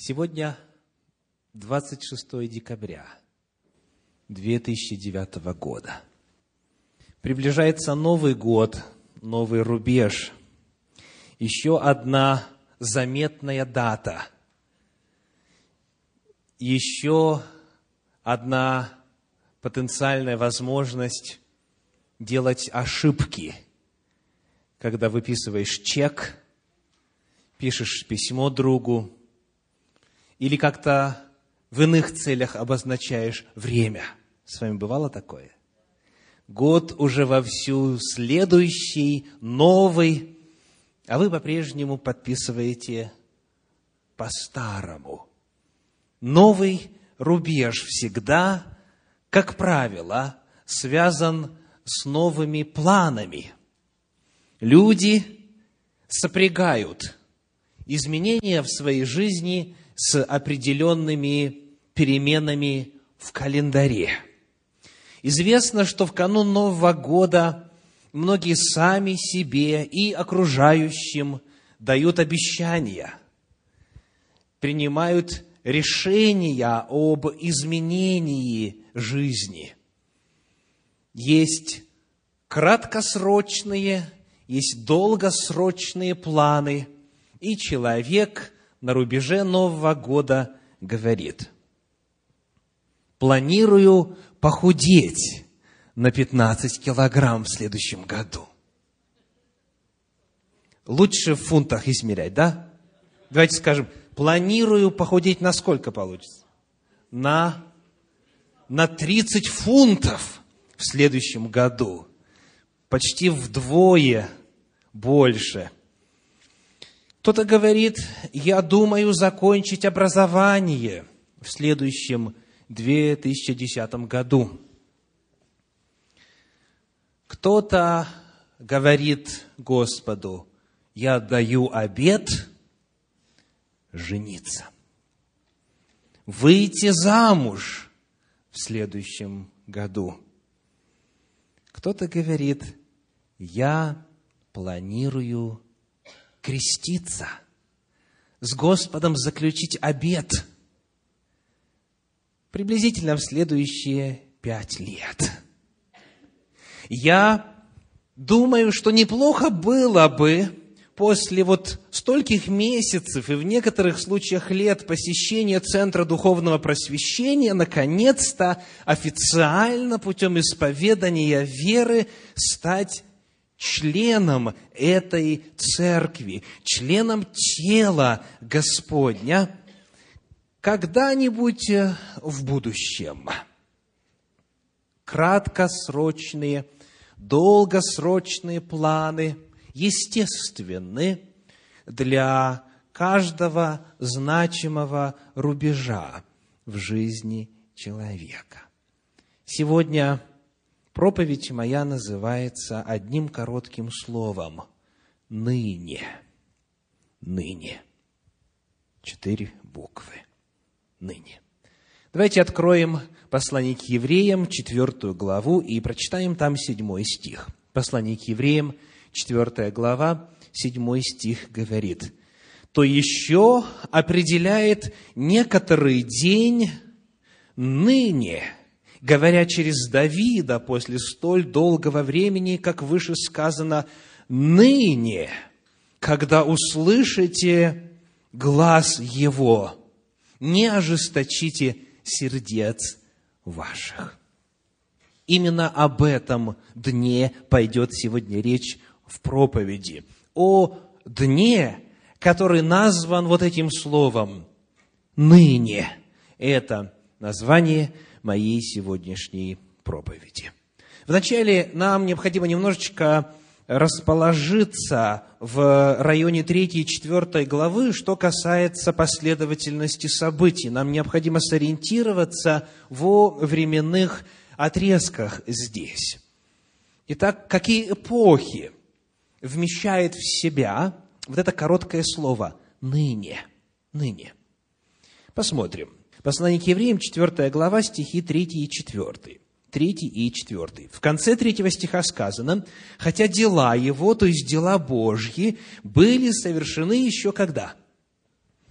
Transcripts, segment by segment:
Сегодня 26 декабря 2009 года. Приближается Новый год, новый рубеж. Еще одна заметная дата. Еще одна потенциальная возможность делать ошибки, когда выписываешь чек, пишешь письмо другу, или как-то в иных целях обозначаешь время. С вами бывало такое? Год уже вовсю, следующий, новый, а вы по-прежнему подписываете по-старому. Новый рубеж всегда, как правило, связан с новыми планами. Люди сопрягают изменения в своей жизни с определенными переменами в календаре. Известно, что в канун Нового года многие сами себе и окружающим дают обещания, принимают решения об изменении жизни. Есть краткосрочные, есть долгосрочные планы, и человек на рубеже Нового года говорит, планирую похудеть на 15 килограмм в следующем году. Лучше в фунтах измерять, да? Давайте скажем, планирую похудеть на сколько получится? На, на 30 фунтов в следующем году. Почти вдвое больше – кто-то говорит, я думаю закончить образование в следующем 2010 году. Кто-то говорит Господу, я даю обед жениться, выйти замуж в следующем году. Кто-то говорит, я планирую креститься, с Господом заключить обет приблизительно в следующие пять лет. Я думаю, что неплохо было бы после вот стольких месяцев и в некоторых случаях лет посещения Центра Духовного Просвещения наконец-то официально путем исповедания веры стать членом этой церкви, членом тела Господня когда-нибудь э, в будущем. Краткосрочные, долгосрочные планы естественны для каждого значимого рубежа в жизни человека. Сегодня Проповедь моя называется одним коротким словом – ныне. Ныне. Четыре буквы. Ныне. Давайте откроем послание к евреям, четвертую главу, и прочитаем там седьмой стих. Послание к евреям, четвертая глава, седьмой стих говорит, «То еще определяет некоторый день ныне, говоря через Давида после столь долгого времени, как выше сказано, ныне, когда услышите глаз Его, не ожесточите сердец ваших. Именно об этом дне пойдет сегодня речь в проповеди. О дне, который назван вот этим словом «ныне». Это название – моей сегодняшней проповеди. Вначале нам необходимо немножечко расположиться в районе 3 и 4 главы, что касается последовательности событий. Нам необходимо сориентироваться во временных отрезках здесь. Итак, какие эпохи вмещает в себя вот это короткое слово «ныне»? «Ныне». Посмотрим. Послание к евреям, 4 глава, стихи 3 и 4. 3 и 4. В конце третьего стиха сказано, «Хотя дела его, то есть дела Божьи, были совершены еще когда?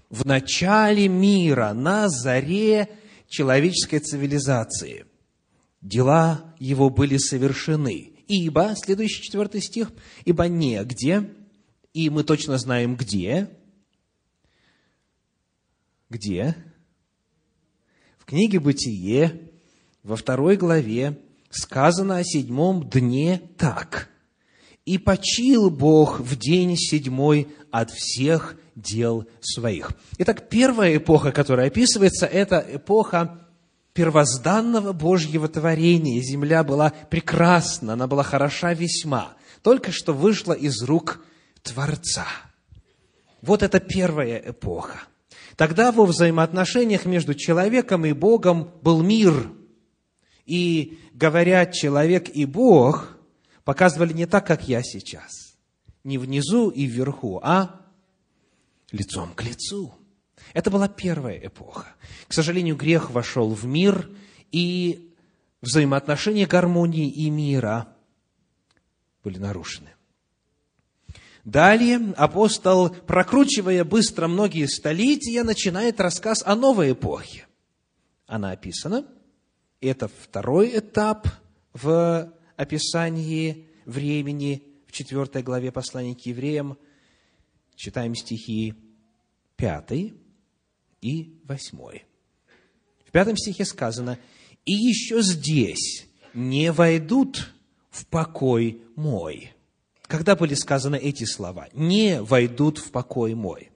в начале мира, на заре человеческой цивилизации. Дела его были совершены. Ибо, следующий четвертый стих, ибо негде, и мы точно знаем где, где? Книге «Бытие» во второй главе сказано о седьмом дне так. «И почил Бог в день седьмой от всех дел своих». Итак, первая эпоха, которая описывается, это эпоха первозданного Божьего творения. Земля была прекрасна, она была хороша весьма, только что вышла из рук Творца. Вот это первая эпоха. Тогда во взаимоотношениях между человеком и Богом был мир. И, говоря человек и Бог, показывали не так, как я сейчас. Не внизу и вверху, а лицом к лицу. Это была первая эпоха. К сожалению, грех вошел в мир, и взаимоотношения гармонии и мира были нарушены. Далее апостол, прокручивая быстро многие столетия, начинает рассказ о новой эпохе. Она описана. Это второй этап в описании времени в четвертой главе послания к евреям. Читаем стихи пятый и восьмой. В пятом стихе сказано, «И еще здесь не войдут в покой мой» когда были сказаны эти слова? «Не войдут в покой мой».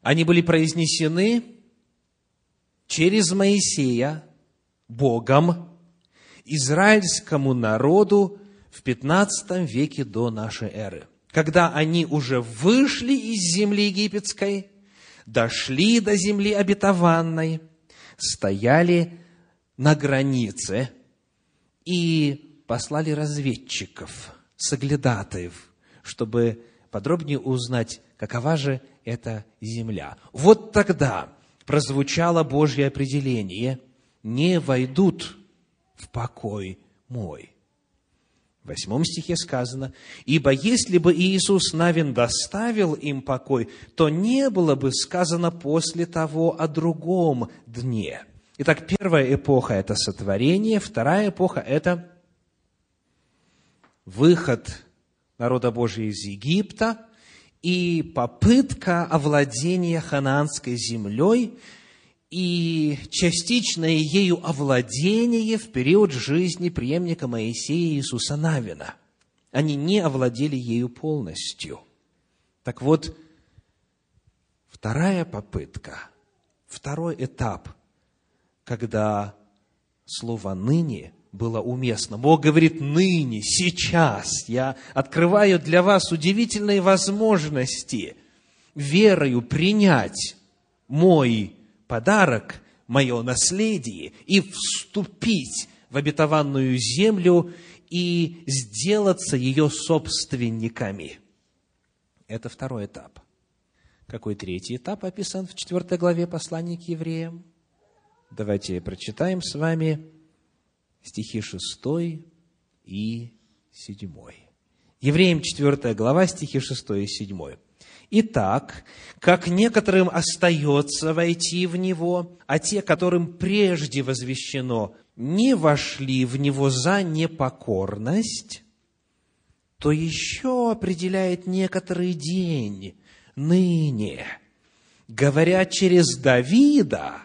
Они были произнесены через Моисея, Богом, израильскому народу в 15 веке до нашей эры. Когда они уже вышли из земли египетской, дошли до земли обетованной, стояли на границе и послали разведчиков – соглядатаев, чтобы подробнее узнать, какова же эта земля. Вот тогда прозвучало Божье определение «не войдут в покой мой». В восьмом стихе сказано, «Ибо если бы Иисус Навин доставил им покой, то не было бы сказано после того о другом дне». Итак, первая эпоха – это сотворение, вторая эпоха – это выход народа Божия из Египта и попытка овладения ханаанской землей и частичное ею овладение в период жизни преемника Моисея Иисуса Навина. Они не овладели ею полностью. Так вот, вторая попытка, второй этап, когда слово «ныне» было уместно. Бог говорит, ныне, сейчас я открываю для вас удивительные возможности верою принять мой подарок, мое наследие и вступить в обетованную землю и сделаться ее собственниками. Это второй этап. Какой третий этап описан в четвертой главе послания к евреям? Давайте прочитаем с вами стихи 6 и 7. Евреям 4 глава, стихи 6 и 7. Итак, как некоторым остается войти в него, а те, которым прежде возвещено, не вошли в него за непокорность, то еще определяет некоторый день, ныне, говоря через Давида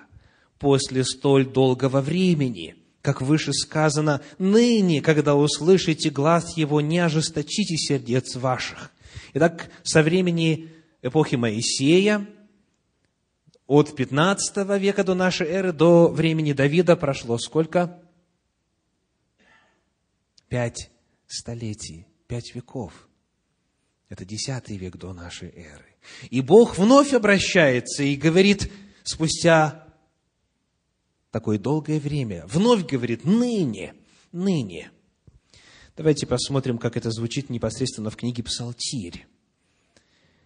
после столь долгого времени – как выше сказано, ныне, когда услышите глаз Его, не ожесточите сердец ваших. Итак, со времени эпохи Моисея, от 15 века до нашей эры до времени Давида прошло сколько? Пять столетий, пять веков. Это десятый век до нашей эры. И Бог вновь обращается и говорит спустя такое долгое время. Вновь говорит, ныне, ныне. Давайте посмотрим, как это звучит непосредственно в книге Псалтирь.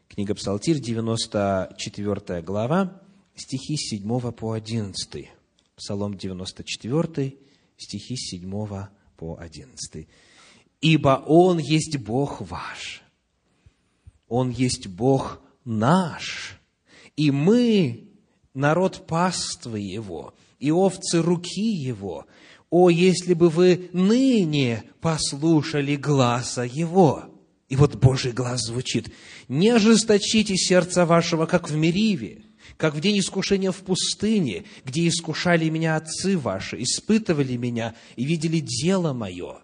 Книга Псалтирь, 94 глава, стихи с 7 по 11. Псалом 94, стихи с 7 по 11. «Ибо Он есть Бог ваш, Он есть Бог наш, И мы, народ паствы Его, и овцы руки Его. О, если бы вы ныне послушали глаза Его!» И вот Божий глаз звучит. «Не ожесточите сердца вашего, как в Мериве, как в день искушения в пустыне, где искушали меня отцы ваши, испытывали меня и видели дело мое.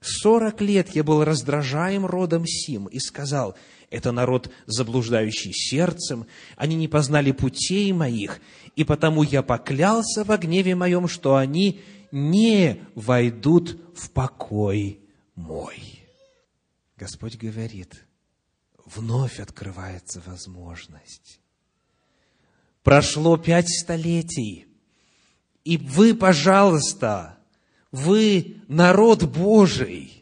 Сорок лет я был раздражаем родом сим и сказал, это народ, заблуждающий сердцем, они не познали путей моих, и потому я поклялся во гневе моем, что они не войдут в покой мой». Господь говорит, вновь открывается возможность. Прошло пять столетий, и вы, пожалуйста, вы народ Божий,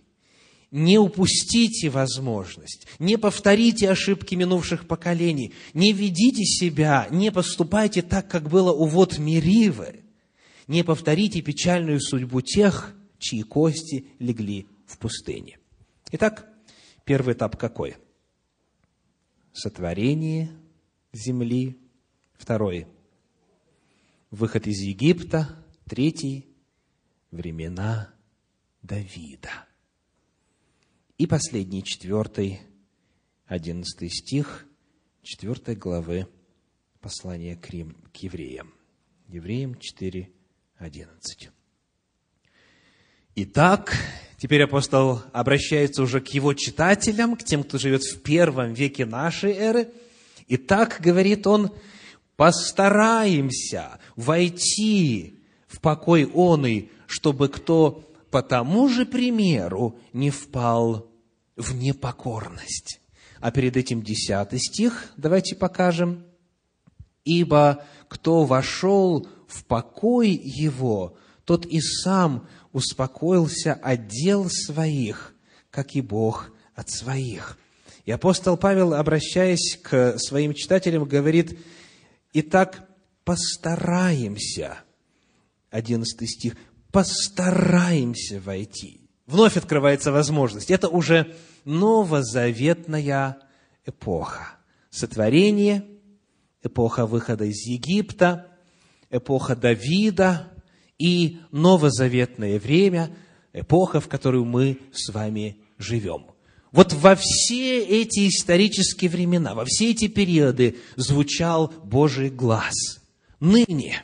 не упустите возможность, не повторите ошибки минувших поколений, не ведите себя, не поступайте так, как было у вод Меривы, не повторите печальную судьбу тех, чьи кости легли в пустыне. Итак, Первый этап какой? Сотворение земли. Второй – выход из Египта. Третий – времена Давида. И последний, четвертый, одиннадцатый стих, четвертой главы послания к, Рим, к евреям. Евреям 4, 11. Итак, Теперь апостол обращается уже к его читателям, к тем, кто живет в первом веке нашей эры. И так, говорит он, постараемся войти в покой оный, чтобы кто по тому же примеру не впал в непокорность. А перед этим десятый стих давайте покажем. «Ибо кто вошел в покой его, тот и сам успокоился от дел своих, как и Бог от своих. И апостол Павел, обращаясь к своим читателям, говорит, «Итак, постараемся», 11 стих, «постараемся войти». Вновь открывается возможность. Это уже новозаветная эпоха. Сотворение, эпоха выхода из Египта, эпоха Давида, и новозаветное время, эпоха, в которую мы с вами живем. Вот во все эти исторические времена, во все эти периоды звучал Божий глаз. Ныне,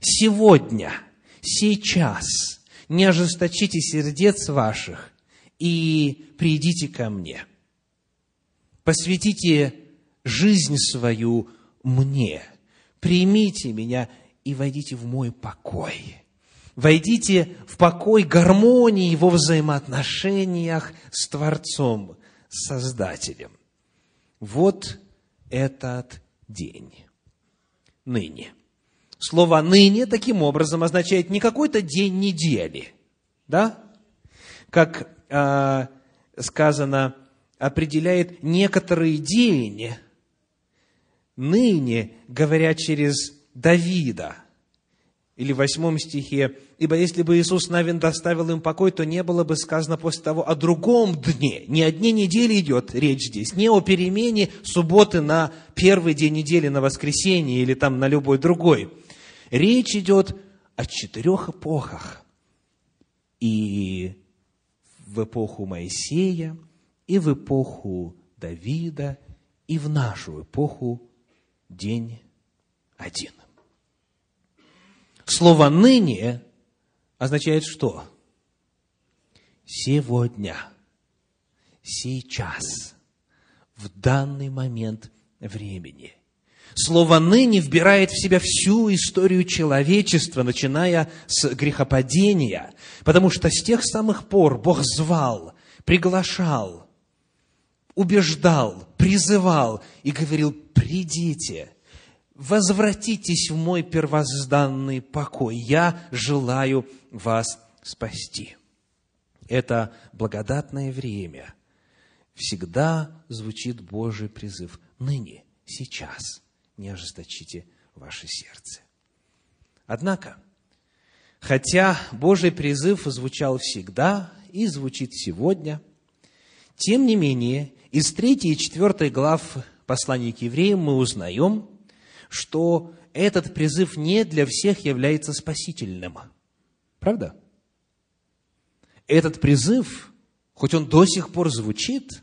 сегодня, сейчас не ожесточите сердец ваших и придите ко мне. Посвятите жизнь свою мне. Примите меня и войдите в мой покой. Войдите в покой гармонии во взаимоотношениях с Творцом, Создателем. Вот этот день. Ныне. Слово «ныне» таким образом означает не какой-то день недели, да? Как э, сказано, определяет некоторый день. Ныне, говоря через Давида – или в восьмом стихе, «Ибо если бы Иисус Навин доставил им покой, то не было бы сказано после того о другом дне». Не о дне недели идет речь здесь, не о перемене субботы на первый день недели, на воскресенье или там на любой другой. Речь идет о четырех эпохах. И в эпоху Моисея, и в эпоху Давида, и в нашу эпоху день один. Слово «ныне» означает что? Сегодня, сейчас, в данный момент времени. Слово «ныне» вбирает в себя всю историю человечества, начиная с грехопадения, потому что с тех самых пор Бог звал, приглашал, убеждал, призывал и говорил, придите – возвратитесь в мой первозданный покой, я желаю вас спасти. Это благодатное время. Всегда звучит Божий призыв. Ныне, сейчас не ожесточите ваше сердце. Однако, хотя Божий призыв звучал всегда и звучит сегодня, тем не менее, из 3 и 4 глав послания к евреям мы узнаем, что этот призыв не для всех является спасительным. Правда? Этот призыв, хоть он до сих пор звучит,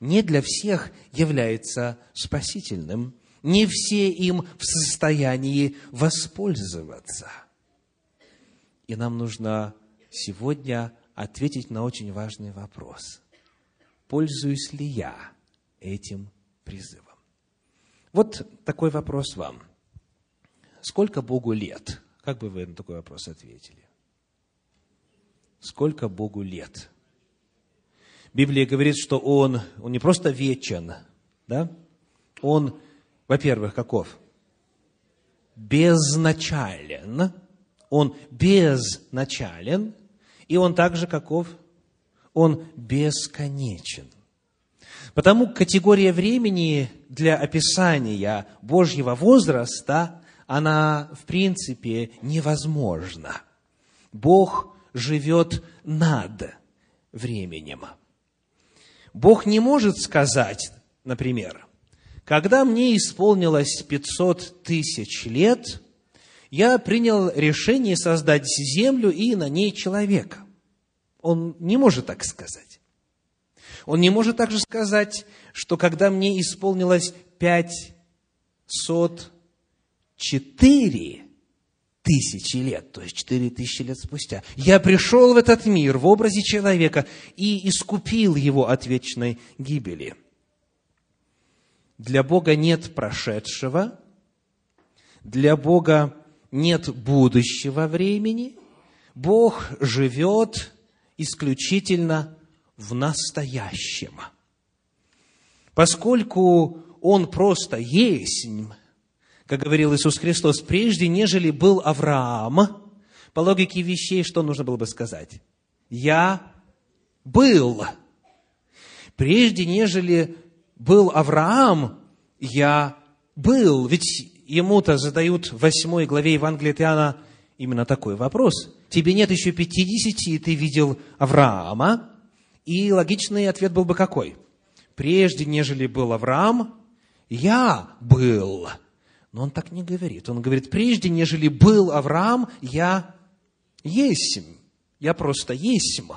не для всех является спасительным. Не все им в состоянии воспользоваться. И нам нужно сегодня ответить на очень важный вопрос. Пользуюсь ли я этим призывом? Вот такой вопрос вам. Сколько Богу лет? Как бы вы на такой вопрос ответили? Сколько Богу лет? Библия говорит, что Он, Он не просто вечен, да? Он, во-первых, каков? Безначален. Он безначален. И Он также каков? Он бесконечен. Потому категория времени для описания Божьего возраста, она в принципе невозможна. Бог живет над временем. Бог не может сказать, например, когда мне исполнилось 500 тысяч лет, я принял решение создать землю и на ней человека. Он не может так сказать. Он не может также сказать, что когда мне исполнилось пять сот четыре тысячи лет, то есть четыре тысячи лет спустя, я пришел в этот мир в образе человека и искупил его от вечной гибели. Для Бога нет прошедшего, для Бога нет будущего времени. Бог живет исключительно в настоящем. Поскольку Он просто есть, как говорил Иисус Христос, прежде, нежели был Авраам, по логике вещей, что нужно было бы сказать? Я был. Прежде, нежели был Авраам, я был. Ведь ему-то задают в восьмой главе Евангелия Иоанна именно такой вопрос. Тебе нет еще пятидесяти, и ты видел Авраама? И логичный ответ был бы какой? Прежде, нежели был Авраам, я был. Но он так не говорит. Он говорит, прежде, нежели был Авраам, я есмь. Я просто есмь.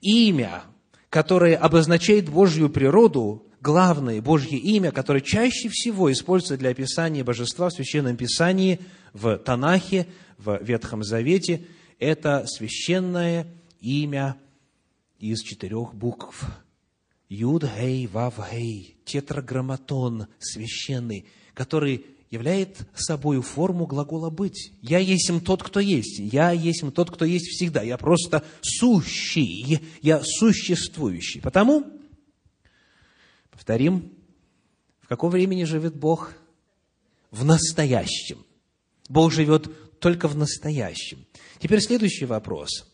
Имя, которое обозначает Божью природу, главное Божье имя, которое чаще всего используется для описания божества в Священном Писании, в Танахе, в Ветхом Завете, это священное имя из четырех букв. Юд, Гей, Вав, Гей, тетраграмматон священный, который являет собой форму глагола «быть». «Я есть тот, кто есть». «Я есть тот, кто есть всегда». Я просто сущий, я существующий. Потому, повторим, в каком времени живет Бог? В настоящем. Бог живет только в настоящем. Теперь следующий вопрос.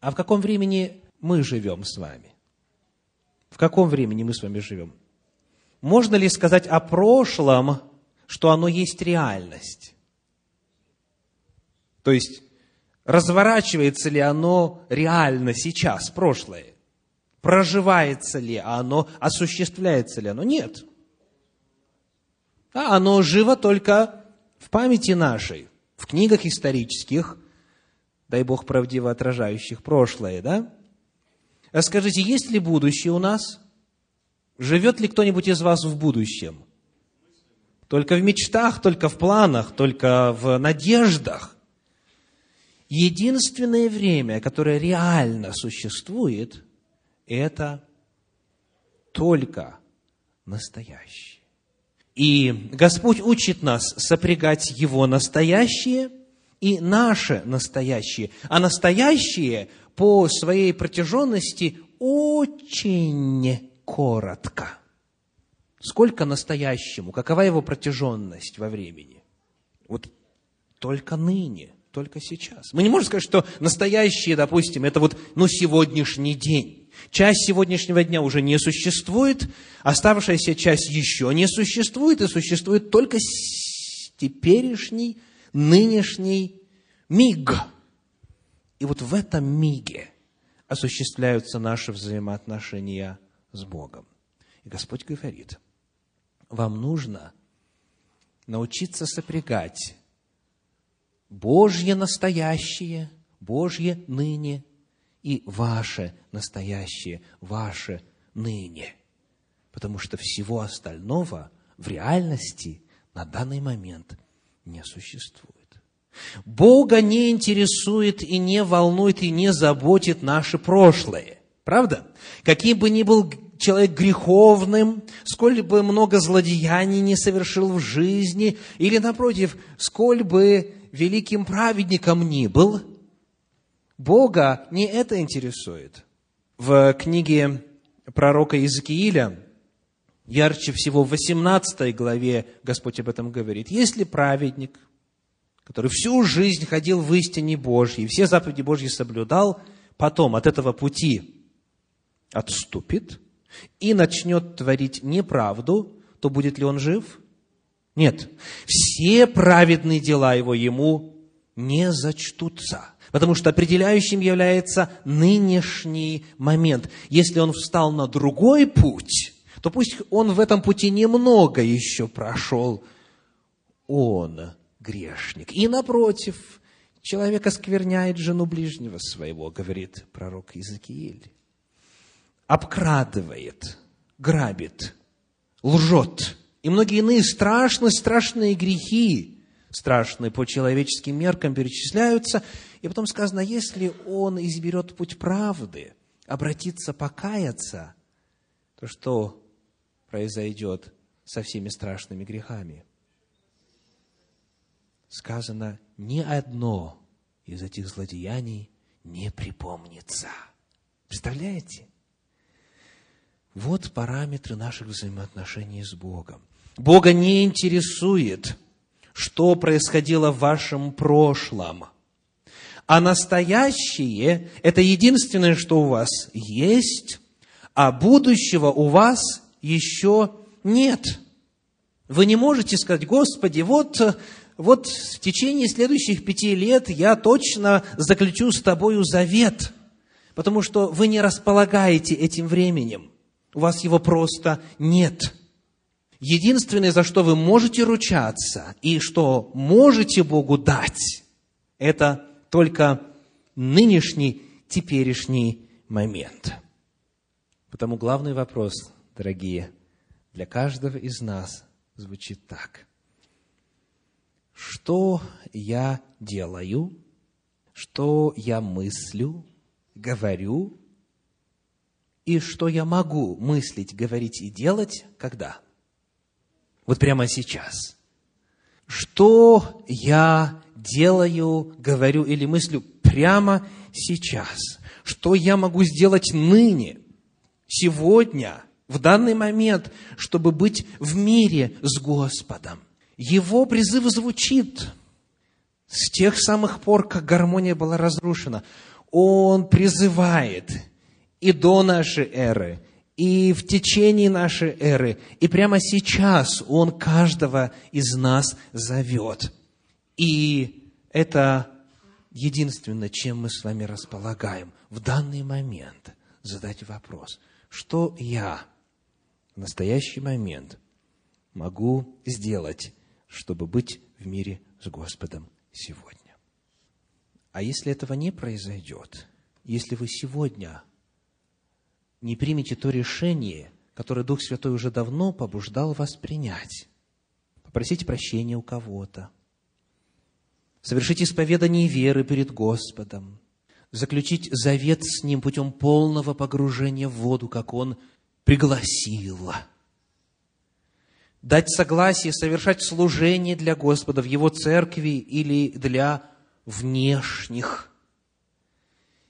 А в каком времени мы живем с вами? В каком времени мы с вами живем? Можно ли сказать о прошлом, что оно есть реальность? То есть, разворачивается ли оно реально сейчас, прошлое? Проживается ли оно, осуществляется ли оно? Нет. А оно живо только в памяти нашей, в книгах исторических, дай Бог правдиво отражающих прошлое, да? А скажите, есть ли будущее у нас? Живет ли кто-нибудь из вас в будущем? Только в мечтах, только в планах, только в надеждах. Единственное время, которое реально существует, это только настоящее. И Господь учит нас сопрягать Его настоящее и наше настоящее. А настоящее по своей протяженности очень коротко. Сколько настоящему? Какова его протяженность во времени? Вот только ныне, только сейчас. Мы не можем сказать, что настоящее, допустим, это вот, ну, сегодняшний день. Часть сегодняшнего дня уже не существует, оставшаяся часть еще не существует, и существует только теперешний, нынешний миг – и вот в этом миге осуществляются наши взаимоотношения с Богом. И Господь говорит, вам нужно научиться сопрягать Божье настоящее, Божье ныне и ваше настоящее, ваше ныне. Потому что всего остального в реальности на данный момент не существует. Бога не интересует и не волнует и не заботит наше прошлое. Правда? Каким бы ни был человек греховным, сколь бы много злодеяний не совершил в жизни, или, напротив, сколь бы великим праведником ни был, Бога не это интересует. В книге пророка Иезекииля, ярче всего в 18 главе Господь об этом говорит. Если праведник, который всю жизнь ходил в истине Божьей, все заповеди Божьи соблюдал, потом от этого пути отступит и начнет творить неправду, то будет ли он жив? Нет. Все праведные дела его ему не зачтутся. Потому что определяющим является нынешний момент. Если он встал на другой путь, то пусть он в этом пути немного еще прошел. Он грешник. И напротив, человек оскверняет жену ближнего своего, говорит пророк Иезекииль обкрадывает, грабит, лжет. И многие иные страшные, страшные грехи, страшные по человеческим меркам перечисляются. И потом сказано, если он изберет путь правды, обратиться, покаяться, то что произойдет со всеми страшными грехами? Сказано, ни одно из этих злодеяний не припомнится. Представляете? Вот параметры наших взаимоотношений с Богом. Бога не интересует, что происходило в вашем прошлом. А настоящее – это единственное, что у вас есть, а будущего у вас еще нет. Вы не можете сказать, Господи, вот, вот в течение следующих пяти лет я точно заключу с Тобою завет, потому что вы не располагаете этим временем. У вас его просто нет. Единственное, за что вы можете ручаться и что можете Богу дать, это только нынешний, теперешний момент. Потому главный вопрос, дорогие, для каждого из нас звучит так. Что я делаю, что я мыслю, говорю и что я могу мыслить, говорить и делать, когда? Вот прямо сейчас. Что я делаю, говорю или мыслю прямо сейчас? Что я могу сделать ныне, сегодня, в данный момент, чтобы быть в мире с Господом? Его призыв звучит с тех самых пор, как гармония была разрушена. Он призывает – и до нашей эры, и в течение нашей эры, и прямо сейчас Он каждого из нас зовет. И это единственное, чем мы с вами располагаем в данный момент, задать вопрос, что я в настоящий момент могу сделать, чтобы быть в мире с Господом сегодня. А если этого не произойдет, если вы сегодня не примете то решение, которое Дух Святой уже давно побуждал вас принять. Попросите прощения у кого-то. Совершить исповедание веры перед Господом. Заключить завет с Ним путем полного погружения в воду, как Он пригласил. Дать согласие совершать служение для Господа в Его церкви или для внешних.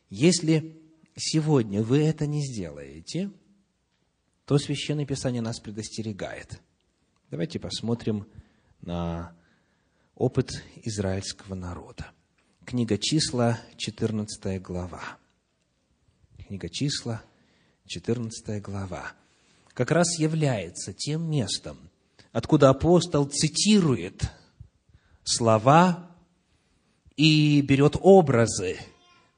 Если сегодня вы это не сделаете, то Священное Писание нас предостерегает. Давайте посмотрим на опыт израильского народа. Книга числа, 14 глава. Книга числа, 14 глава. Как раз является тем местом, откуда апостол цитирует слова и берет образы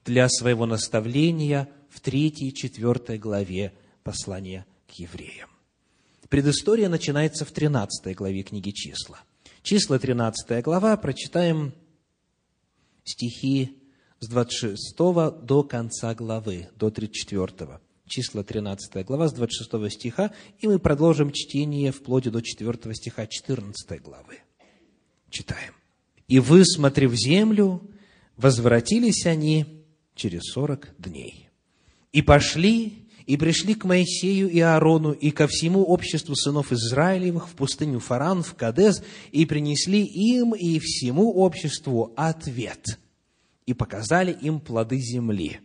для своего наставления в 3 и 4 главе послания к евреям. Предыстория начинается в 13 главе книги «Числа». Числа 13 глава, прочитаем стихи с 26 до конца главы, до 34. Числа 13 глава, с 26 стиха, и мы продолжим чтение вплоть до 4 стиха 14 главы. Читаем. «И, высмотрев землю, возвратились они через сорок дней. И пошли и пришли к Моисею и Аарону и ко всему обществу сынов Израилевых в пустыню Фаран, в Кадез, и принесли им и всему обществу ответ, и показали им плоды земли.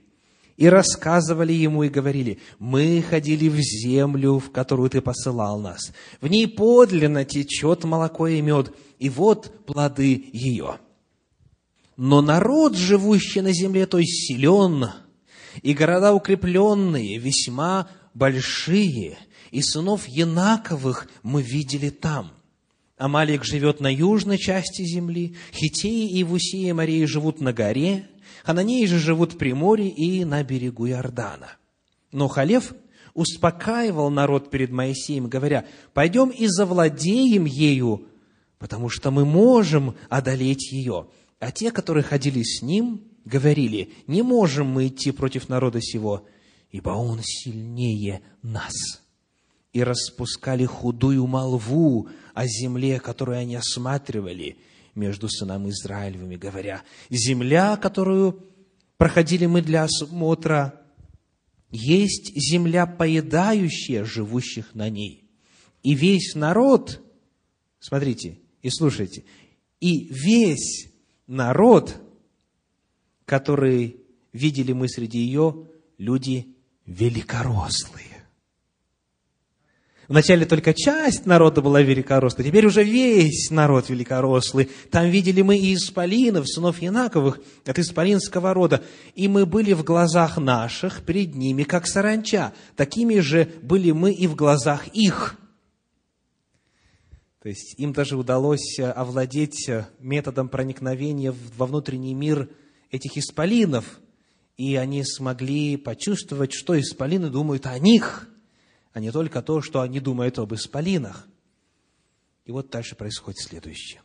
И рассказывали ему и говорили, мы ходили в землю, в которую ты посылал нас. В ней подлинно течет молоко и мед, и вот плоды ее. Но народ, живущий на земле, то есть силен, и города укрепленные, весьма большие, и сынов Янаковых мы видели там. Амалик живет на южной части земли, Хитеи и Вусии Марии живут на горе, Хананеи же живут при море и на берегу Иордана. Но Халев успокаивал народ перед Моисеем, говоря, «Пойдем и завладеем ею, потому что мы можем одолеть ее». А те, которые ходили с ним, говорили, не можем мы идти против народа сего, ибо он сильнее нас. И распускали худую молву о земле, которую они осматривали между сынами Израилевыми, говоря, земля, которую проходили мы для осмотра, есть земля, поедающая живущих на ней. И весь народ, смотрите и слушайте, и весь народ которые видели мы среди ее, люди великорослые. Вначале только часть народа была великорослой, теперь уже весь народ великорослый. Там видели мы и исполинов, сынов Янаковых, от исполинского рода. И мы были в глазах наших перед ними, как саранча. Такими же были мы и в глазах их. То есть им даже удалось овладеть методом проникновения во внутренний мир – этих исполинов, и они смогли почувствовать, что исполины думают о них, а не только то, что они думают об исполинах. И вот дальше происходит следующее.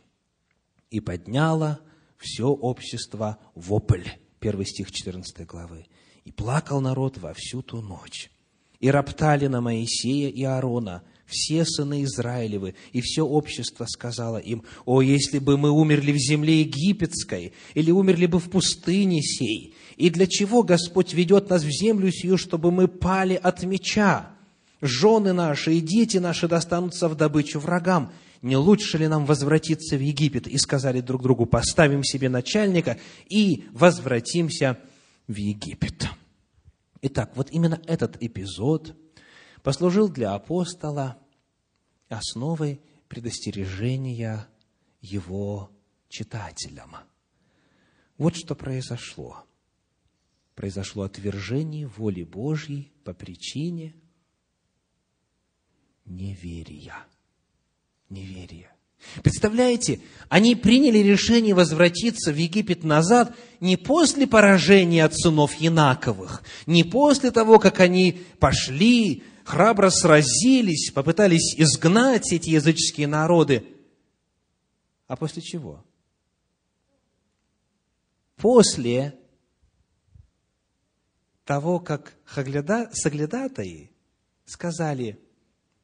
«И подняло все общество вопль». Первый стих 14 главы. «И плакал народ во всю ту ночь. И роптали на Моисея и Аарона, все сыны Израилевы, и все общество сказало им, «О, если бы мы умерли в земле египетской, или умерли бы в пустыне сей, и для чего Господь ведет нас в землю сию, чтобы мы пали от меча? Жены наши и дети наши достанутся в добычу врагам. Не лучше ли нам возвратиться в Египет?» И сказали друг другу, «Поставим себе начальника и возвратимся в Египет». Итак, вот именно этот эпизод послужил для апостола основой предостережения его читателям. Вот что произошло. Произошло отвержение воли Божьей по причине неверия. Неверия. Представляете, они приняли решение возвратиться в Египет назад не после поражения от сынов Янаковых, не после того, как они пошли храбро сразились, попытались изгнать эти языческие народы. А после чего? После того, как Хагляда, Саглядатаи сказали,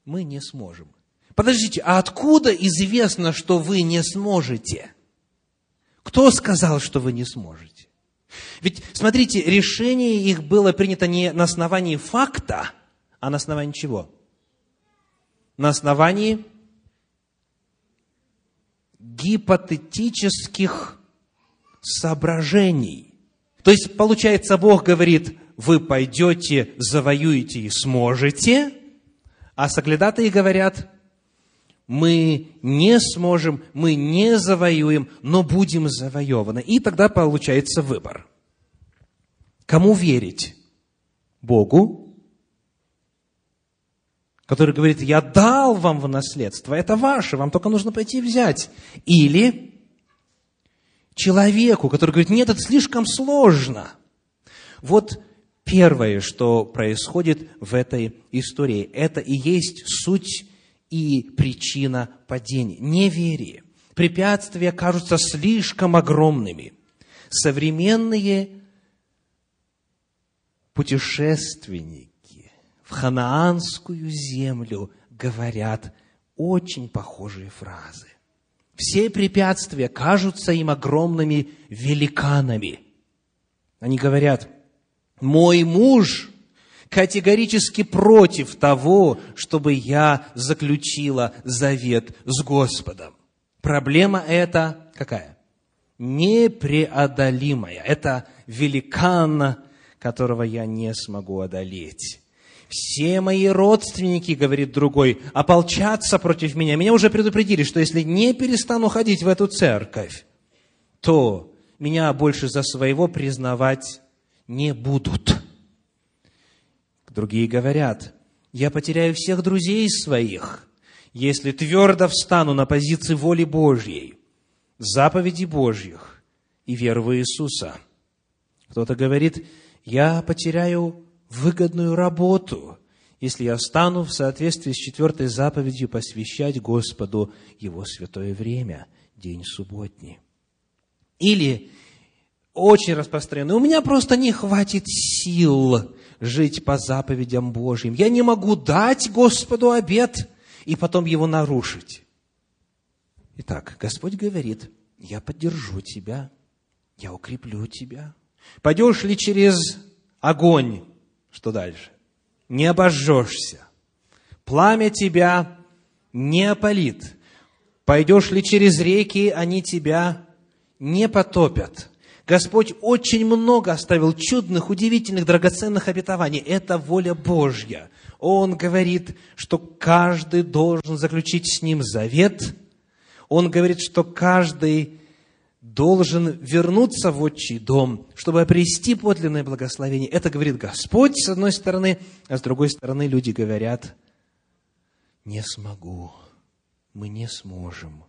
мы не сможем. Подождите, а откуда известно, что вы не сможете? Кто сказал, что вы не сможете? Ведь, смотрите, решение их было принято не на основании факта, а на основании чего? На основании гипотетических соображений. То есть, получается, Бог говорит, вы пойдете, завоюете и сможете, а соглядатые говорят, мы не сможем, мы не завоюем, но будем завоеваны. И тогда получается выбор. Кому верить? Богу который говорит, я дал вам в наследство, это ваше, вам только нужно пойти взять. Или человеку, который говорит, нет, это слишком сложно. Вот первое, что происходит в этой истории, это и есть суть и причина падения, неверие. препятствия кажутся слишком огромными. Современные путешественники в ханаанскую землю говорят очень похожие фразы. Все препятствия кажутся им огромными великанами. Они говорят, мой муж категорически против того, чтобы я заключила завет с Господом. Проблема эта какая? Непреодолимая. Это великан, которого я не смогу одолеть. Все мои родственники, говорит другой, ополчатся против меня. Меня уже предупредили, что если не перестану ходить в эту церковь, то меня больше за своего признавать не будут. Другие говорят, я потеряю всех друзей своих, если твердо встану на позиции воли Божьей, заповеди Божьих и веры в Иисуса. Кто-то говорит, я потеряю выгодную работу, если я стану в соответствии с четвертой заповедью посвящать Господу Его святое время, день субботний. Или очень распространенный, у меня просто не хватит сил жить по заповедям Божьим. Я не могу дать Господу обед и потом его нарушить. Итак, Господь говорит, я поддержу тебя, я укреплю тебя. Пойдешь ли через огонь, что дальше? Не обожжешься. Пламя тебя не опалит. Пойдешь ли через реки, они тебя не потопят. Господь очень много оставил чудных, удивительных, драгоценных обетований. Это воля Божья. Он говорит, что каждый должен заключить с ним завет. Он говорит, что каждый должен вернуться в отчий дом, чтобы обрести подлинное благословение. Это говорит Господь, с одной стороны, а с другой стороны люди говорят, не смогу, мы не сможем.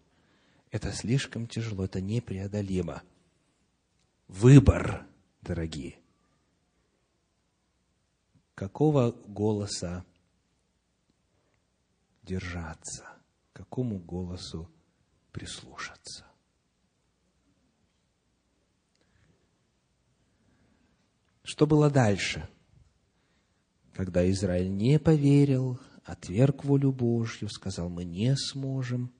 Это слишком тяжело, это непреодолимо. Выбор, дорогие. Какого голоса держаться? Какому голосу прислушаться? Что было дальше? Когда Израиль не поверил, отверг волю Божью, сказал, мы не сможем.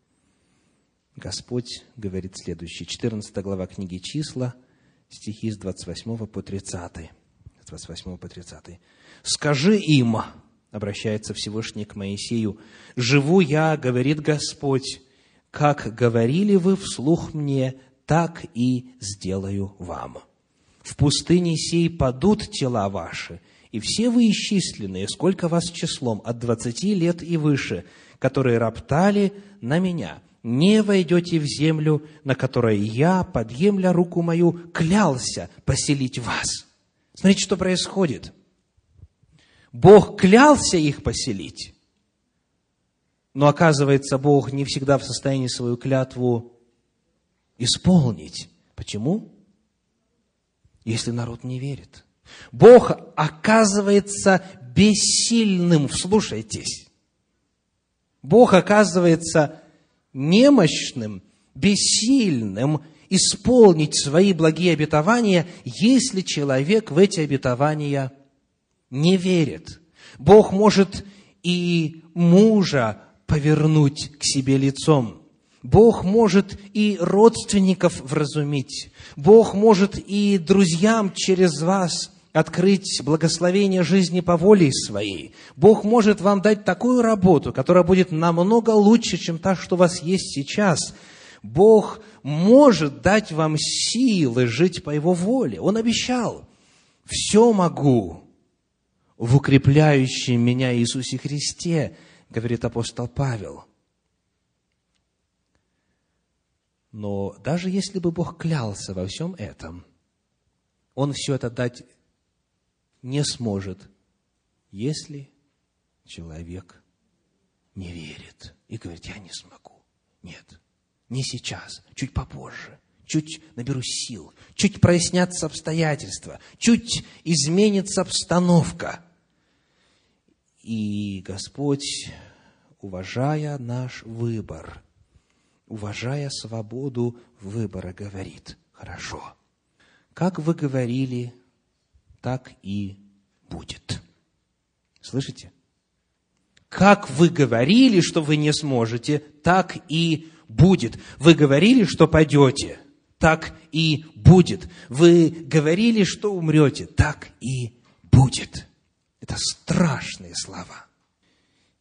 Господь говорит следующее, 14 глава книги «Числа», стихи с 28 по 30. С 28 по 30. «Скажи им, — обращается Всевышний к Моисею, — живу я, — говорит Господь, — как говорили вы вслух мне, так и сделаю вам» в пустыне сей падут тела ваши, и все вы исчисленные, сколько вас числом, от двадцати лет и выше, которые роптали на меня, не войдете в землю, на которой я, подъемля руку мою, клялся поселить вас. Смотрите, что происходит. Бог клялся их поселить, но оказывается, Бог не всегда в состоянии свою клятву исполнить. Почему? Если народ не верит. Бог оказывается бессильным, вслушайтесь. Бог оказывается немощным, бессильным исполнить свои благие обетования, если человек в эти обетования не верит. Бог может и мужа повернуть к себе лицом – Бог может и родственников вразумить. Бог может и друзьям через вас открыть благословение жизни по воле своей. Бог может вам дать такую работу, которая будет намного лучше, чем та, что у вас есть сейчас. Бог может дать вам силы жить по Его воле. Он обещал, все могу в укрепляющем меня Иисусе Христе, говорит апостол Павел – Но даже если бы Бог клялся во всем этом, Он все это дать не сможет, если человек не верит и говорит, я не смогу. Нет, не сейчас, чуть попозже, чуть наберусь сил, чуть прояснятся обстоятельства, чуть изменится обстановка. И Господь, уважая наш выбор – уважая свободу выбора, говорит, хорошо, как вы говорили, так и будет. Слышите? Как вы говорили, что вы не сможете, так и будет. Вы говорили, что пойдете, так и будет. Вы говорили, что умрете, так и будет. Это страшные слова.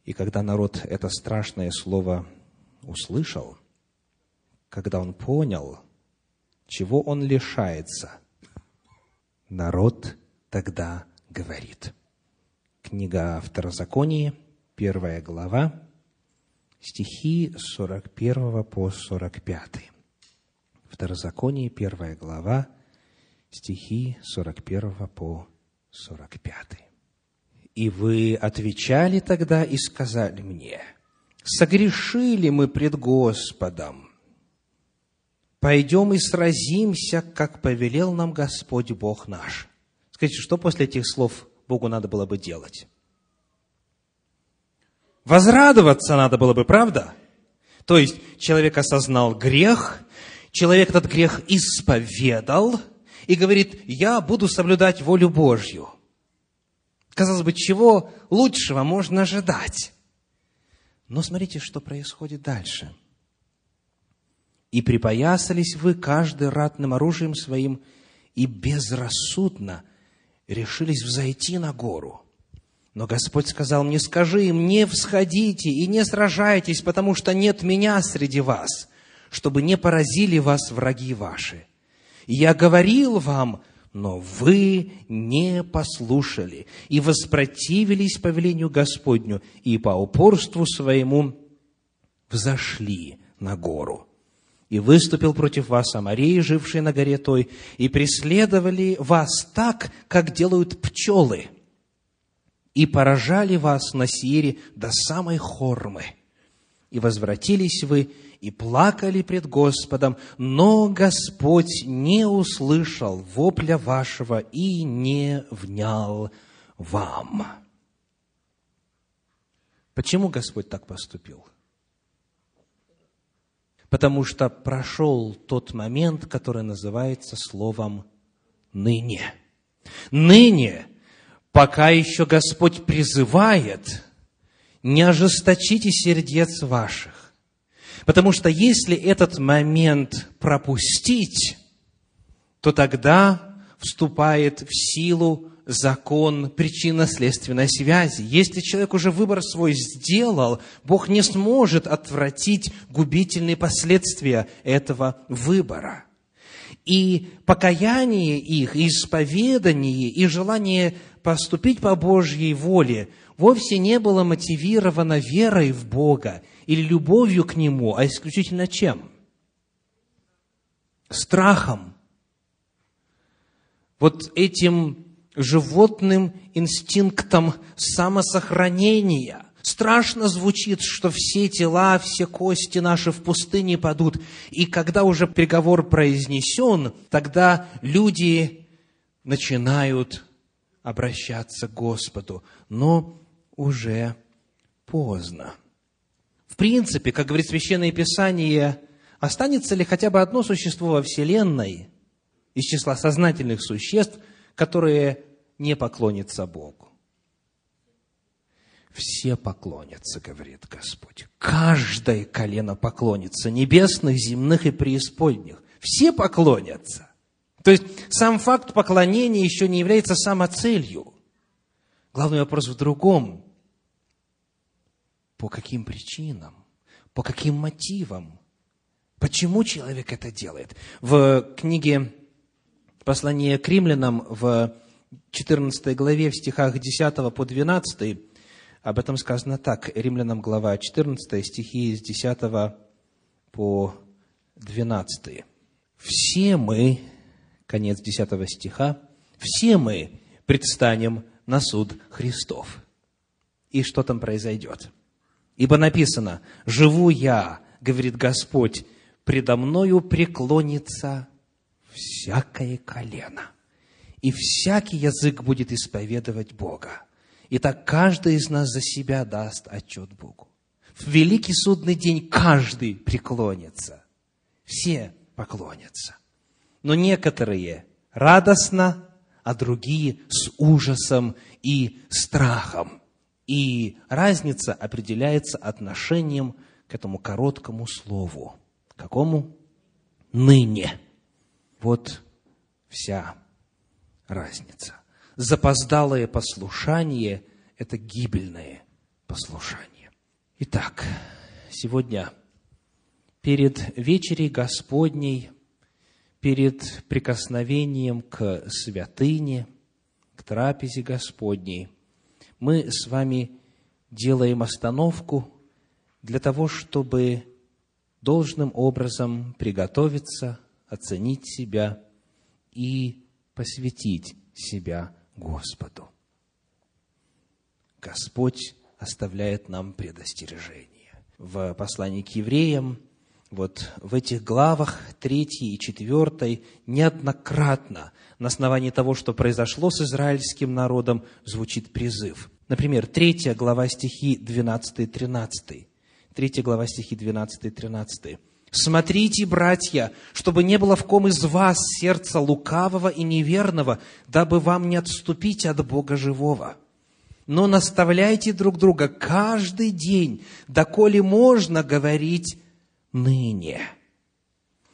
И когда народ это страшное слово услышал, когда он понял, чего он лишается, народ тогда говорит. Книга Второзаконии, первая глава, стихи 41 по 45. Второзаконие, первая глава, стихи 41 по 45. «И вы отвечали тогда и сказали мне, согрешили мы пред Господом, пойдем и сразимся, как повелел нам Господь Бог наш». Скажите, что после этих слов Богу надо было бы делать? Возрадоваться надо было бы, правда? То есть человек осознал грех, человек этот грех исповедал и говорит, я буду соблюдать волю Божью. Казалось бы, чего лучшего можно ожидать? Но смотрите, что происходит дальше. «И припоясались вы каждый ратным оружием своим, и безрассудно решились взойти на гору. Но Господь сказал мне, скажи им, не всходите и не сражайтесь, потому что нет меня среди вас, чтобы не поразили вас враги ваши. И я говорил вам, но вы не послушали и воспротивились повелению Господню, и по упорству своему взошли на гору. И выступил против вас Амарей, живший на горе той, и преследовали вас так, как делают пчелы, и поражали вас на Сиере до самой Хормы. И возвратились вы, и плакали пред Господом, но Господь не услышал вопля вашего и не внял вам. Почему Господь так поступил? Потому что прошел тот момент, который называется словом «ныне». Ныне, пока еще Господь призывает, не ожесточите сердец ваших. Потому что если этот момент пропустить, то тогда вступает в силу закон причинно-следственной связи. Если человек уже выбор свой сделал, Бог не сможет отвратить губительные последствия этого выбора. И покаяние их, исповедание, и желание поступить по Божьей воле вовсе не было мотивировано верой в Бога или любовью к Нему, а исключительно чем? Страхом. Вот этим животным инстинктом самосохранения. Страшно звучит, что все тела, все кости наши в пустыне падут. И когда уже приговор произнесен, тогда люди начинают обращаться к Господу. Но уже поздно. В принципе, как говорит Священное Писание, останется ли хотя бы одно существо во Вселенной из числа сознательных существ, которые не поклонится Богу. Все поклонятся, говорит Господь. Каждое колено поклонится, небесных, земных и преисподних. Все поклонятся. То есть сам факт поклонения еще не является самоцелью. Главный вопрос в другом. По каким причинам? По каким мотивам? Почему человек это делает? В книге послания к римлянам в 14 главе, в стихах 10 по 12, об этом сказано так. Римлянам глава 14, стихи с 10 по 12. «Все мы», конец 10 стиха, «все мы предстанем на суд Христов». И что там произойдет? Ибо написано, «Живу я, — говорит Господь, — предо мною преклонится всякое колено» и всякий язык будет исповедовать Бога. И так каждый из нас за себя даст отчет Богу. в великий судный день каждый преклонится. Все поклонятся. Но некоторые радостно, а другие с ужасом и страхом. И разница определяется отношением к этому короткому слову. Какому? Ныне. Вот вся разница. Запоздалое послушание – это гибельное послушание. Итак, сегодня перед вечерей Господней, перед прикосновением к святыне, к трапезе Господней, мы с вами делаем остановку для того, чтобы должным образом приготовиться, оценить себя и посвятить себя Господу. Господь оставляет нам предостережение. В послании к евреям, вот в этих главах, 3 и 4, неоднократно на основании того, что произошло с израильским народом, звучит призыв. Например, 3 глава стихи 12 и 13. 3 глава стихи 12 и 13. Смотрите, братья, чтобы не было в ком из вас сердца лукавого и неверного, дабы вам не отступить от Бога живого. Но наставляйте друг друга каждый день, доколе можно говорить ныне,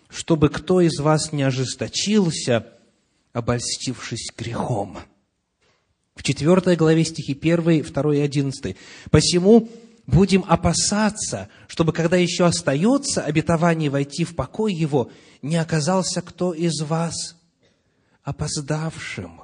чтобы кто из вас не ожесточился, обольстившись грехом. В четвертой главе стихи 1, 2 и 11. «Посему будем опасаться, чтобы, когда еще остается обетование войти в покой его, не оказался кто из вас опоздавшим.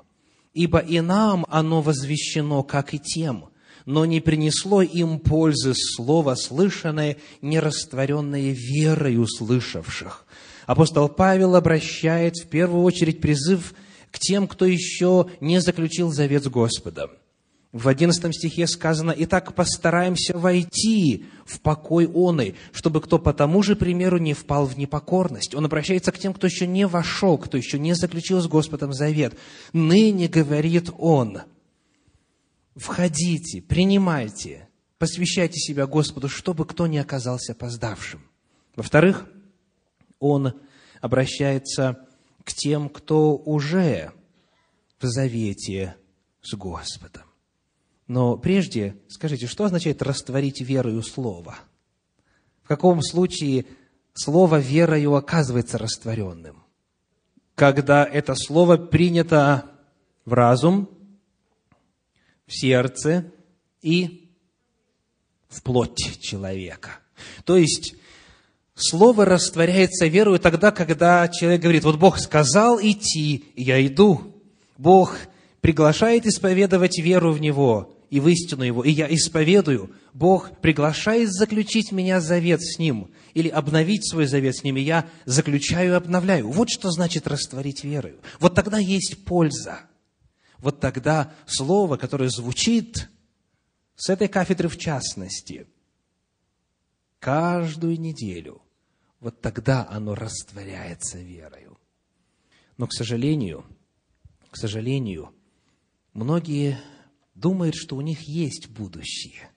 Ибо и нам оно возвещено, как и тем, но не принесло им пользы слово слышанное, не растворенное верой услышавших. Апостол Павел обращает в первую очередь призыв к тем, кто еще не заключил завет с Господом. В одиннадцатом стихе сказано, «Итак, постараемся войти в покой оный, чтобы кто по тому же примеру не впал в непокорность». Он обращается к тем, кто еще не вошел, кто еще не заключил с Господом завет. «Ныне, — говорит он, — входите, принимайте, посвящайте себя Господу, чтобы кто не оказался опоздавшим». Во-вторых, он обращается к тем, кто уже в завете с Господом. Но прежде скажите, что означает растворить верою Слово? В каком случае Слово верою оказывается растворенным? Когда это Слово принято в разум, в сердце и в плоть человека. То есть, Слово растворяется верою тогда, когда человек говорит, вот Бог сказал идти, и я иду. Бог приглашает исповедовать веру в Него, и в истину Его, и я исповедую, Бог приглашает заключить меня завет с Ним, или обновить свой завет с Ним, и я заключаю и обновляю. Вот что значит растворить верою. Вот тогда есть польза. Вот тогда слово, которое звучит с этой кафедры в частности, каждую неделю, вот тогда оно растворяется верою. Но, к сожалению, к сожалению, многие думает, что у них есть будущее.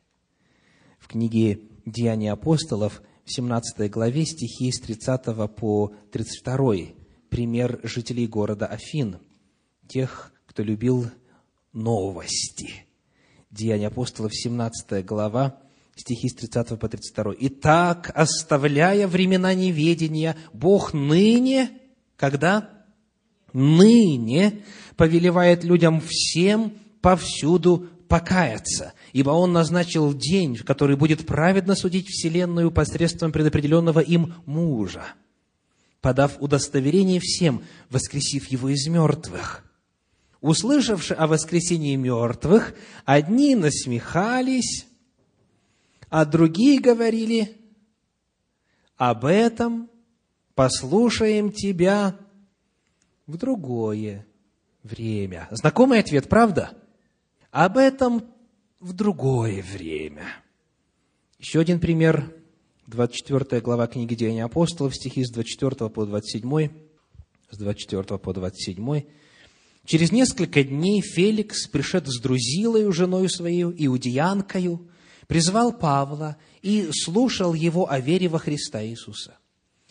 В книге «Деяния апостолов» в 17 главе стихи с 30 по 32 пример жителей города Афин, тех, кто любил новости. Деяния апостолов, 17 глава, стихи с 30 по 32. «Итак, оставляя времена неведения, Бог ныне, когда? Ныне повелевает людям всем повсюду покаяться, ибо Он назначил день, в который будет праведно судить Вселенную посредством предопределенного им мужа, подав удостоверение всем, воскресив его из мертвых. Услышавши о воскресении мертвых, одни насмехались, а другие говорили, об этом послушаем тебя в другое время. Знакомый ответ, правда? Об этом в другое время. Еще один пример. 24 глава книги Деяния апостолов, стихи с 24 по 27. С 24 по 27. Через несколько дней Феликс, пришед с Друзилою, женою своей, иудеянкою, призвал Павла и слушал его о вере во Христа Иисуса.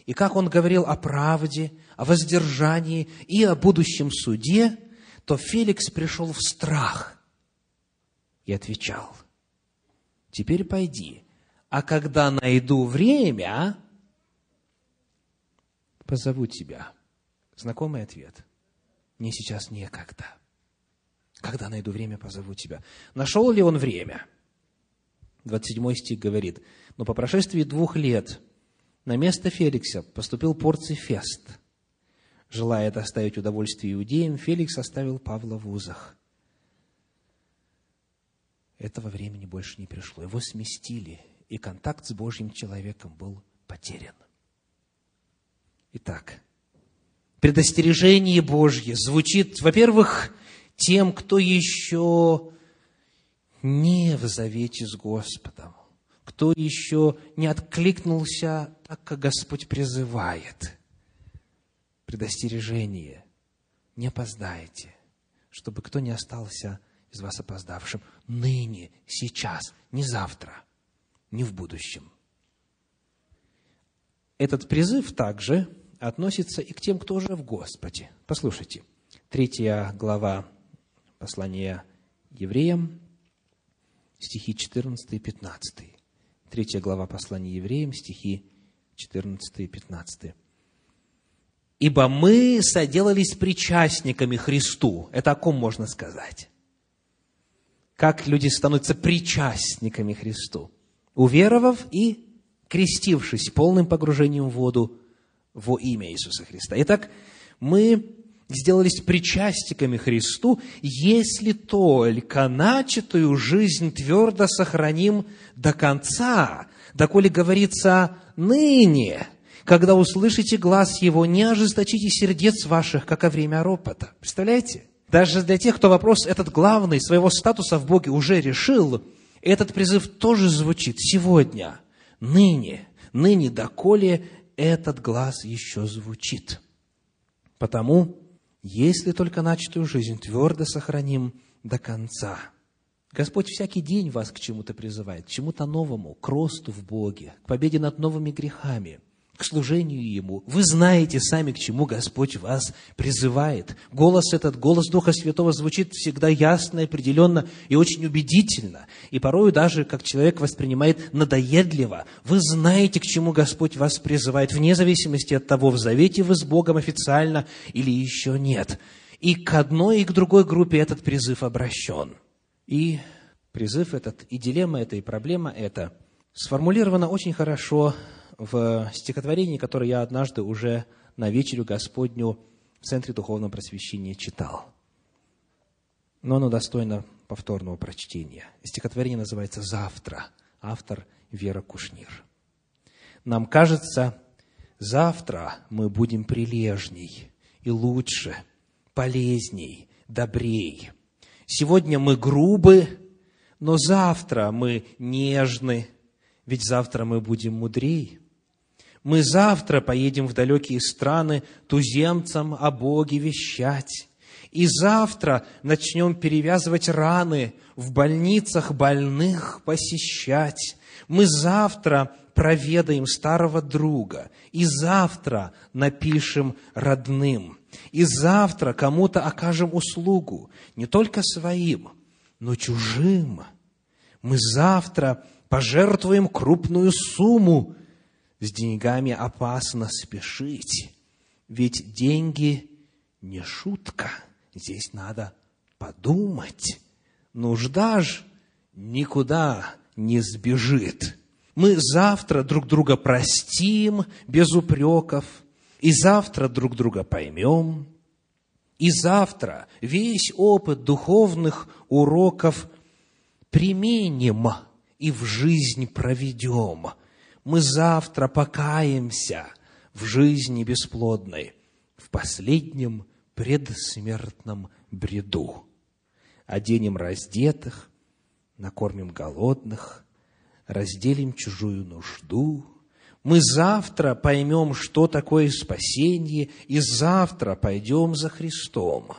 И как он говорил о правде, о воздержании и о будущем суде, то Феликс пришел в страх и отвечал, «Теперь пойди, а когда найду время, позову тебя». Знакомый ответ. Мне сейчас некогда. Когда найду время, позову тебя. Нашел ли он время? 27 стих говорит, но по прошествии двух лет на место Феликса поступил Порций Фест. Желая доставить удовольствие иудеям, Феликс оставил Павла в узах. Этого времени больше не пришло. Его сместили, и контакт с Божьим человеком был потерян. Итак, предостережение Божье звучит, во-первых, тем, кто еще не в завете с Господом, кто еще не откликнулся так, как Господь призывает. Предостережение. Не опоздайте, чтобы кто не остался из вас опоздавшим. Ныне, сейчас, не завтра, не в будущем. Этот призыв также относится и к тем, кто уже в Господе. Послушайте, третья глава послания евреям, стихи 14 и 15. Третья глава послания евреям, стихи 14 и 15. «Ибо мы соделались причастниками Христу». Это о ком можно сказать? Как люди становятся причастниками Христу? Уверовав и крестившись полным погружением в воду во имя Иисуса Христа. Итак, мы сделались причастниками Христу, если только начатую жизнь твердо сохраним до конца, доколе говорится «ныне», когда услышите глаз Его, не ожесточите сердец ваших, как во время ропота. Представляете? Даже для тех, кто вопрос этот главный, своего статуса в Боге уже решил, этот призыв тоже звучит сегодня, ныне, ныне, доколе этот глаз еще звучит. Потому если только начатую жизнь твердо сохраним до конца. Господь всякий день вас к чему-то призывает, к чему-то новому, к росту в Боге, к победе над новыми грехами, к служению Ему. Вы знаете сами, к чему Господь вас призывает. Голос этот, голос Духа Святого звучит всегда ясно, определенно и очень убедительно. И порою даже, как человек воспринимает надоедливо. Вы знаете, к чему Господь вас призывает, вне зависимости от того, в завете вы с Богом официально или еще нет. И к одной, и к другой группе этот призыв обращен. И призыв этот, и дилемма эта, и проблема эта сформулирована очень хорошо в стихотворении, которое я однажды уже на вечерю Господню в Центре Духовного Просвещения читал. Но оно достойно повторного прочтения. Стихотворение называется «Завтра». Автор Вера Кушнир. Нам кажется, завтра мы будем прилежней и лучше, полезней, добрей. Сегодня мы грубы, но завтра мы нежны, ведь завтра мы будем мудрей. Мы завтра поедем в далекие страны туземцам о Боге вещать. И завтра начнем перевязывать раны, в больницах больных посещать. Мы завтра проведаем старого друга, и завтра напишем родным, и завтра кому-то окажем услугу, не только своим, но чужим. Мы завтра пожертвуем крупную сумму с деньгами опасно спешить, ведь деньги не шутка. Здесь надо подумать. Нужда ж никуда не сбежит. Мы завтра друг друга простим без упреков, и завтра друг друга поймем, и завтра весь опыт духовных уроков применим и в жизнь проведем – мы завтра покаемся в жизни бесплодной, в последнем предсмертном бреду. Оденем раздетых, накормим голодных, разделим чужую нужду. Мы завтра поймем, что такое спасение, и завтра пойдем за Христом.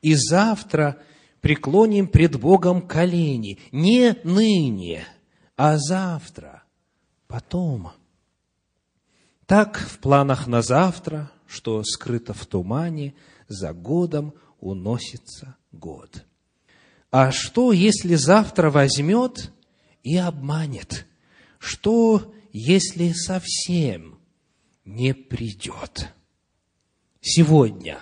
И завтра преклоним пред Богом колени, не ныне, а завтра, потом. Так в планах на завтра, что скрыто в тумане, за годом уносится год. А что, если завтра возьмет и обманет? Что, если совсем не придет? Сегодня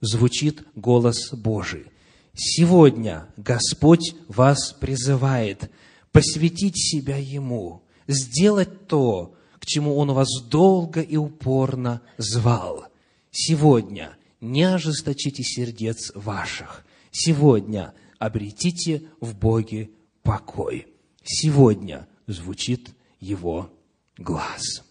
звучит голос Божий. Сегодня Господь вас призывает посвятить себя Ему, сделать то, к чему Он вас долго и упорно звал. Сегодня не ожесточите сердец ваших. Сегодня обретите в Боге покой. Сегодня звучит Его глаз.